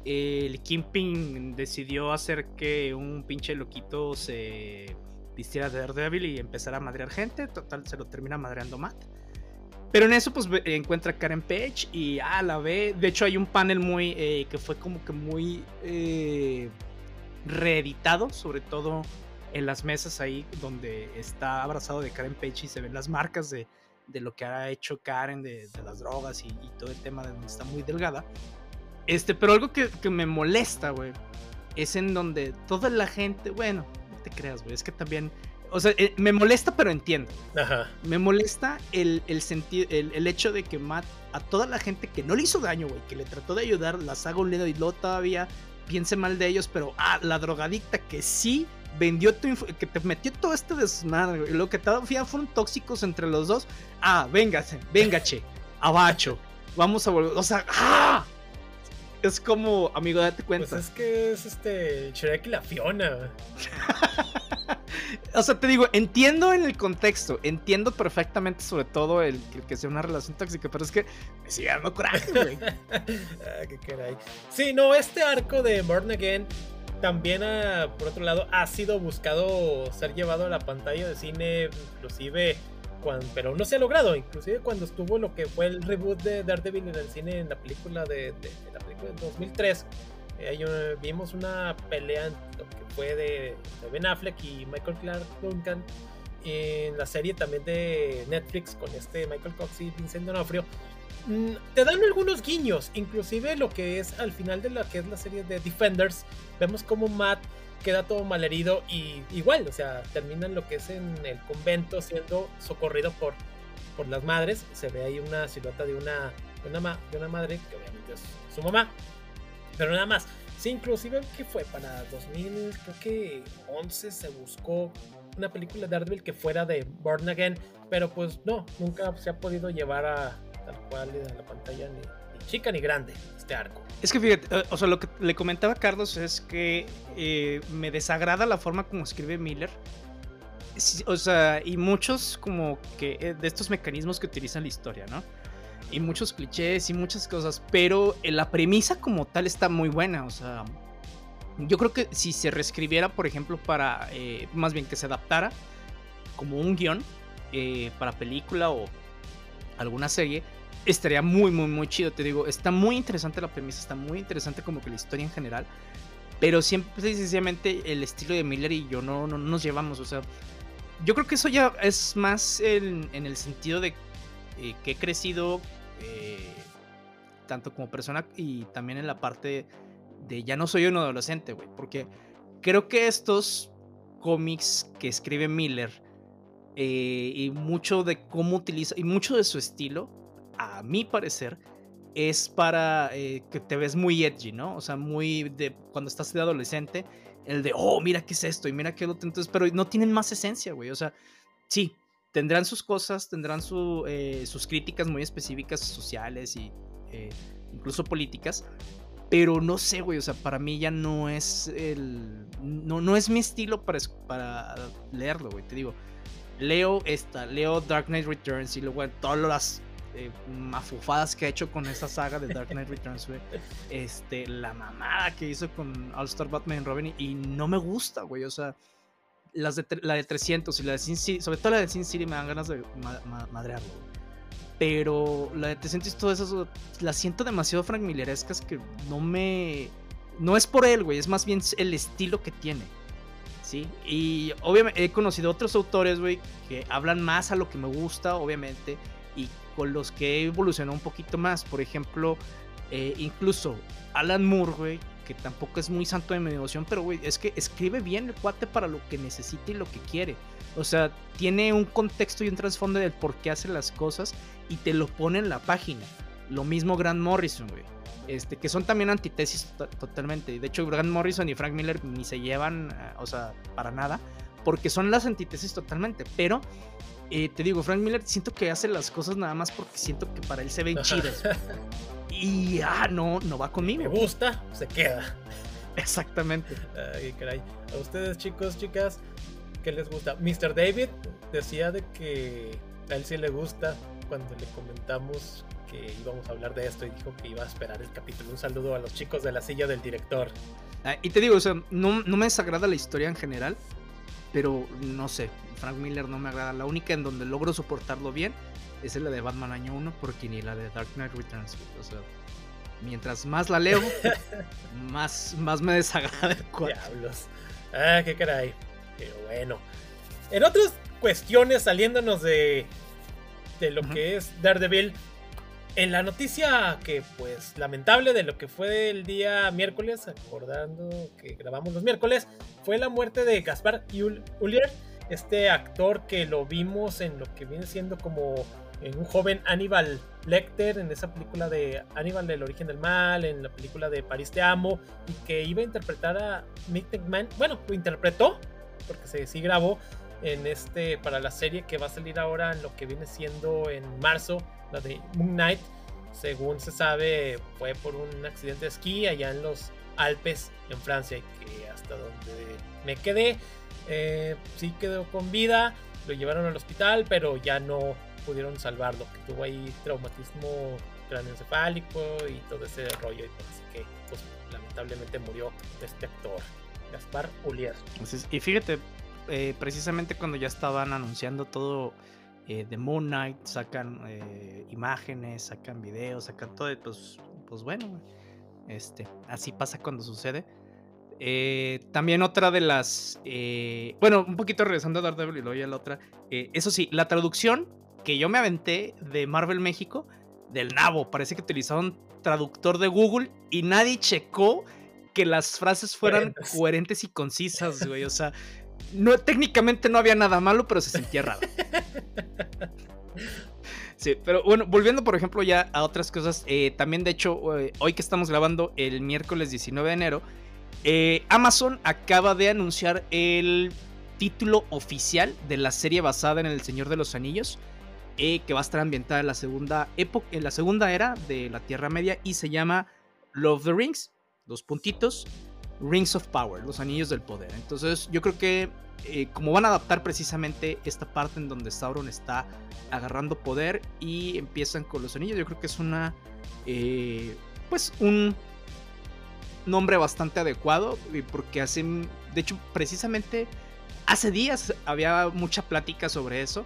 el Kingpin decidió hacer que un pinche loquito se vistiera de Daredevil y empezara a madrear gente. Total, se lo termina madreando Matt. Pero en eso, pues encuentra a Karen Page y ah, la ve. De hecho, hay un panel muy eh, que fue como que muy eh, reeditado, sobre todo en las mesas ahí donde está abrazado de Karen Page y se ven las marcas de, de lo que ha hecho Karen de, las drogas y, y, todo el tema de donde está muy delgada. Este, pero algo que, que me molesta, güey, es en donde toda la gente, bueno, no te creas, güey, es que también, o sea, eh, me molesta, pero entiendo. Ajá. Me molesta el, el, el, el, hecho de que Matt, a toda la gente que no le hizo daño, güey, que le trató de ayudar, las haga un dedo y luego todavía piense mal de ellos, pero, ah, la drogadicta que sí vendió tu que te metió todo este desmadre, güey, lo que todavía fueron tóxicos entre los dos, ah, véngase, véngache, abacho, vamos a volver, o sea, ah es como, amigo, date cuenta. Pues es que es este Shrek y la Fiona. o sea, te digo, entiendo en el contexto, entiendo perfectamente sobre todo el, que sea una relación tóxica, pero es que me sigue dando coraje, güey. ah, qué caray. Sí, no, este arco de Born Again también, ah, por otro lado, ha sido buscado ser llevado a la pantalla de cine, inclusive pero no se ha logrado. Inclusive cuando estuvo lo que fue el reboot de Daredevil en el cine en la película de, la película de 2003, eh, vimos una pelea que fue de, Ben Affleck y Michael Clark Duncan en la serie también de Netflix con este Michael Cox y Vincent D'Onofrio. Mm, te dan algunos guiños, inclusive lo que es al final de la que es la serie de Defenders, vemos como Matt queda todo malherido y igual, o sea, terminan lo que es en el convento siendo socorrido por, por las madres. Se ve ahí una silueta de una, de una, de una madre, que obviamente es su mamá, pero nada más. Sí, inclusive que fue para 2000, creo que 11 se buscó una película de Daredevil que fuera de Born Again, pero pues no, nunca se ha podido llevar a tal cual a la pantalla ni, ni chica ni grande este arco. Es que fíjate, eh, o sea, lo que le comentaba a Carlos es que eh, me desagrada la forma como escribe Miller. O sea, y muchos como que eh, de estos mecanismos que utilizan la historia, ¿no? Y muchos clichés y muchas cosas, pero la premisa como tal está muy buena, o sea, yo creo que si se reescribiera, por ejemplo, para, más bien que se adaptara como un guion para película o alguna serie, estaría muy, muy, muy chido. Te digo, está muy interesante la premisa, está muy interesante como que la historia en general. Pero siempre, sencillamente, el estilo de Miller y yo no, no, nos llevamos. O sea, yo creo que eso ya es más en, el sentido de eh, que he crecido eh, tanto como persona y también en la parte de ya no soy un adolescente, güey. Porque creo que estos cómics que escribe Miller eh, y mucho de cómo utiliza y mucho de su estilo a mi parecer, es para eh, que te ves muy edgy, ¿no? O sea, muy de cuando estás de adolescente, el de, oh, mira qué es esto y mira qué otro. Entonces, pero no tienen más esencia, güey. O sea, sí, tendrán sus cosas, tendrán eh, sus críticas muy específicas sociales y eh, incluso políticas, pero no sé, güey, o sea, para mí ya no es el. No, no es mi estilo para, para leerlo, güey. Te digo, leo esta, leo Dark Knight Returns y luego todas las eh, mafufadas que ha hecho con esta saga de Dark Knight Returns, güey. Este, la mamada que hizo con All Star Batman y Robin y no me gusta, güey, o sea. Las de, la de 300 y la de Sin City, sobre todo la de Sin City me dan ganas de madrearlo. Pero la de 300 y todo eso, la siento demasiado Frank Millerescas que no me. No es por él, güey, es más bien el estilo que tiene. ¿Sí? Y obviamente he conocido otros autores, güey, que hablan más a lo que me gusta, obviamente, y con los que he evolucionado un poquito más. Por ejemplo, eh, incluso Alan Moore, güey, que tampoco es muy santo de mi devoción, pero, güey, es que escribe bien el cuate para lo que necesita y lo que quiere. O sea, tiene un contexto y un trasfondo del por qué hace las cosas y te lo pone en la página. Lo mismo Grant Morrison, güey. Este, que son también antitesis totalmente. De hecho, Grant Morrison y Frank Miller ni se llevan, eh, o sea, para nada, porque son las antitesis totalmente. Pero, eh, te digo, Frank Miller siento que hace las cosas nada más porque siento que para él se ven chidas. y, ah, no, no va conmigo. Me gusta, se queda. Exactamente. Ay, caray. A ustedes, chicos, chicas, ¿qué les gusta? Mr. David decía de que a él sí le gusta cuando le comentamos que íbamos a hablar de esto y dijo que iba a esperar el capítulo. Un saludo a los chicos de la silla del director. Ah, y te digo, o sea, no, no me desagrada la historia en general, pero no sé, Frank Miller no me agrada. La única en donde logro soportarlo bien es la de Batman Año 1, porque ni la de Dark Knight Returns. O sea, mientras más la leo, más, más me desagrada el Diablos. Ah, qué caray. Pero bueno. En otras cuestiones, saliéndonos de de lo que es Daredevil. En la noticia que, pues, lamentable de lo que fue el día miércoles, acordando que grabamos los miércoles, fue la muerte de Gaspar Ullier, este actor que lo vimos en lo que viene siendo como en un joven Aníbal Lecter, en esa película de Aníbal del origen del mal, en la película de París te amo, y que iba a interpretar a Mick Man, bueno, lo interpretó, porque se sí grabó en este para la serie que va a salir ahora en lo que viene siendo en marzo, la de Moon Knight. Según se sabe, fue por un accidente de esquí allá en los Alpes en Francia y que hasta donde me quedé eh, sí quedó con vida. Lo llevaron al hospital, pero ya no pudieron salvarlo. Que tuvo ahí traumatismo craneoencefálico y todo ese rollo. Y así que, pues, lamentablemente murió este actor, Gaspar Ulier. Y fíjate, eh, precisamente cuando ya estaban anunciando todo eh, de Moon Knight, sacan eh, imágenes, sacan videos, sacan todo, pues, pues bueno, este, así pasa cuando sucede. también otra de las, bueno, un poquito regresando a Daredevil y luego ya la otra, eso sí, la traducción que yo me aventé de Marvel México, del nabo, parece que utilizaron traductor de Google y nadie checó que las frases fueran coherentes y concisas, güey. O sea, no, técnicamente no había nada malo, pero se sentía raro. Sí, pero bueno, volviendo por ejemplo ya a otras cosas, eh, también de hecho, eh, hoy que estamos grabando el miércoles 19 de enero, eh, Amazon acaba de anunciar el título oficial de la serie basada en El Señor de los Anillos, que va a estar ambientada en la segunda época, en la segunda era de la Tierra Media y se llama Love the Rings, dos puntitos, Rings of Power, los anillos del poder. Entonces yo creo que eh, como van a adaptar precisamente esta parte en donde Sauron está agarrando poder y empiezan con los anillos, yo creo que es una, eh, pues un nombre bastante adecuado porque hacen, de hecho precisamente hace días había mucha plática sobre eso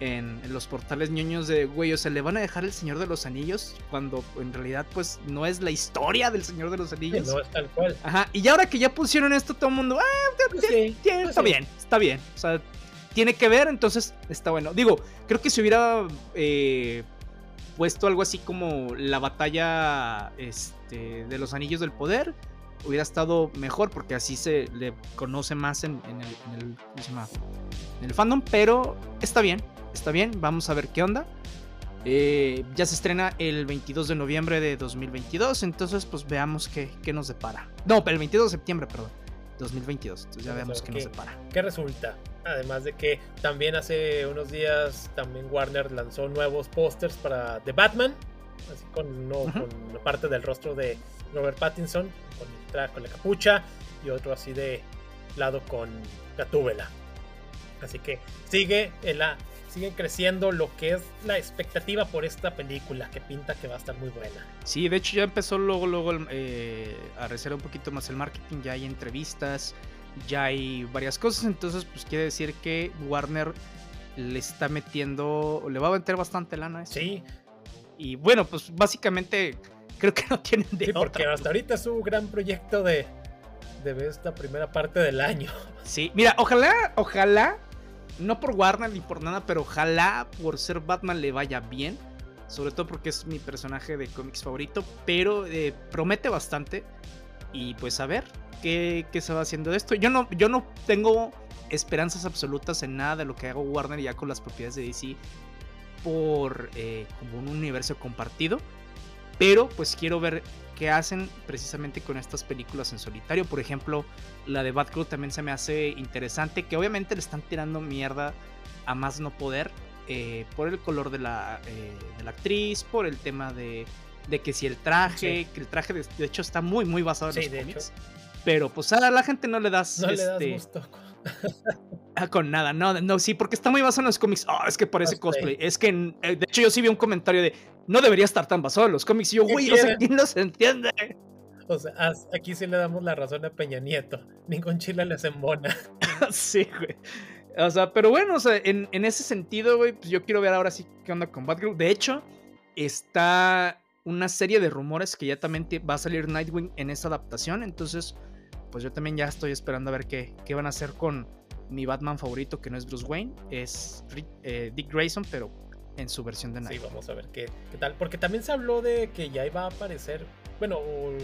en, los portales ñoños de, güey, o sea, le van a dejar el Señor de los Anillos cuando en realidad pues no es la historia del Señor de los Anillos. No es tal cual. Ajá, y ahora que ya pusieron esto todo el mundo, ah, pues pues está bien, está bien. O sea, tiene que ver, entonces está bueno. Digo, creo que si hubiera eh, puesto algo así como la batalla este, de los Anillos del Poder, hubiera estado mejor porque así se le conoce más en, el, en el fandom, pero está bien, está bien, vamos a ver qué onda. Eh, ya se estrena el 22 de noviembre de 2022, entonces pues veamos qué, qué nos depara. No, el 22 de septiembre, perdón. 2022. Entonces ya veamos qué nos depara. ¿Qué resulta? Además de que también hace unos días también Warner lanzó nuevos pósters para The Batman, así con, no, con parte del rostro de Robert Pattinson, con, con la capucha y otro así de lado con Gatúbela. Así que sigue en la sigue creciendo lo que es la expectativa por esta película, que pinta que va a estar muy buena. Sí, de hecho ya empezó luego, luego eh, a reservar un poquito más el marketing, ya hay entrevistas, ya hay varias cosas, entonces pues quiere decir que Warner le está metiendo, le va a meter bastante lana. Sí. Y bueno, pues básicamente creo que no tienen de sí, porque hasta ahorita es un gran proyecto de, de esta primera parte del año. Sí, mira, ojalá, ojalá no por Warner ni por nada, pero ojalá por ser Batman le vaya bien. Sobre todo porque es mi personaje de cómics favorito. Pero eh, promete bastante. Y pues a ver qué, se va haciendo de esto. Yo no, yo no tengo esperanzas absolutas en nada de lo que hago Warner ya con las propiedades de DC. Por eh, como un universo compartido. Pero pues quiero ver que hacen precisamente con estas películas en solitario. Por ejemplo, la de Batgirl también se me hace interesante, que obviamente le están tirando mierda a más no poder eh, por el color de la, eh, de la, actriz, por el tema de, de que si el traje, que el traje de, hecho está muy, muy basado en los cómics. Pero pues a la gente no le das... No le das este, gusto. Ah, con nada, no, no, sí, porque está muy basado en los cómics. Oh, es que parece cosplay. Es que, eh, de hecho, yo sí vi un comentario de no debería estar tan basado en los cómics. Y yo, güey, o sea, ¿quién los entiende? O sea, aquí sí le damos la razón a Peña Nieto. Ningún chile les embona. sí, güey. O sea, pero bueno, o sea, en, en ese sentido, güey, pues yo quiero ver ahora sí qué onda con Batgirl. De hecho, está una serie de rumores que ya también va a salir Nightwing en esa adaptación. Entonces, pues yo también ya estoy esperando a ver qué, qué van a hacer con mi Batman favorito, que no es Bruce Wayne, es eh, Dick Grayson, pero en su versión de Nightwing. Sí, vamos a ver qué, qué, tal. Porque también se habló de que ya iba a aparecer, bueno,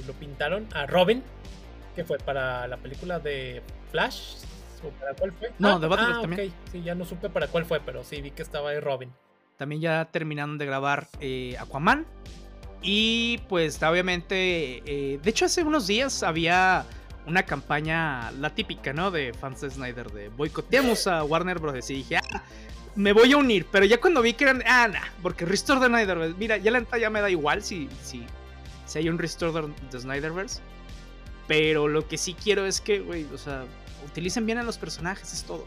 lo pintaron a Robin, que fue para la película de Flash. ¿O para cuál fue? No, de Batman ah, también. Sí, ya no supe para cuál fue, pero sí vi que estaba ahí Robin. También ya terminaron de grabar eh, Aquaman. Y pues obviamente, eh, de hecho hace unos días había una campaña, la típica, ¿no? De fans de Snyder, de boicoteamos a Warner Bros. Y dije, ah, me voy a unir. Pero ya cuando vi que eran, ah, nah, porque Restore de Snyderverse, mira, ya la neta ya me da igual si, si, si hay un Restore de Snyderverse. Pero lo que sí quiero es que, güey, o sea, utilicen bien a los personajes, es todo.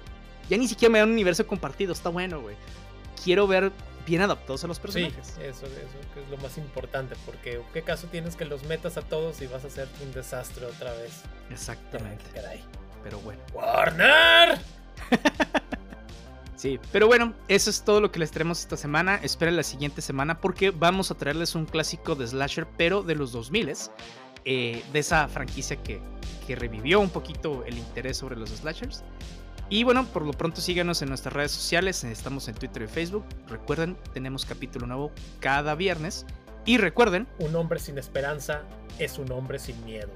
Ya ni siquiera me da un universo compartido, está bueno, güey. Quiero ver bien adaptados a los personajes. Sí, eso, eso es lo más importante, porque ¿qué caso tienes que los metas a todos y vas a hacer un desastre otra vez? Exactamente. Caray. Pero bueno. ¡Warner! sí, pero bueno, eso es todo lo que les traemos esta semana. Esperen la siguiente semana porque vamos a traerles un clásico de Slasher, pero de los 2000 eh, de esa franquicia que, que revivió un poquito el interés sobre los slashers. Y bueno, por lo pronto síganos en nuestras redes sociales, estamos en Twitter y Facebook. Recuerden, tenemos capítulo nuevo cada viernes. Y recuerden, un hombre sin esperanza es un hombre sin miedo.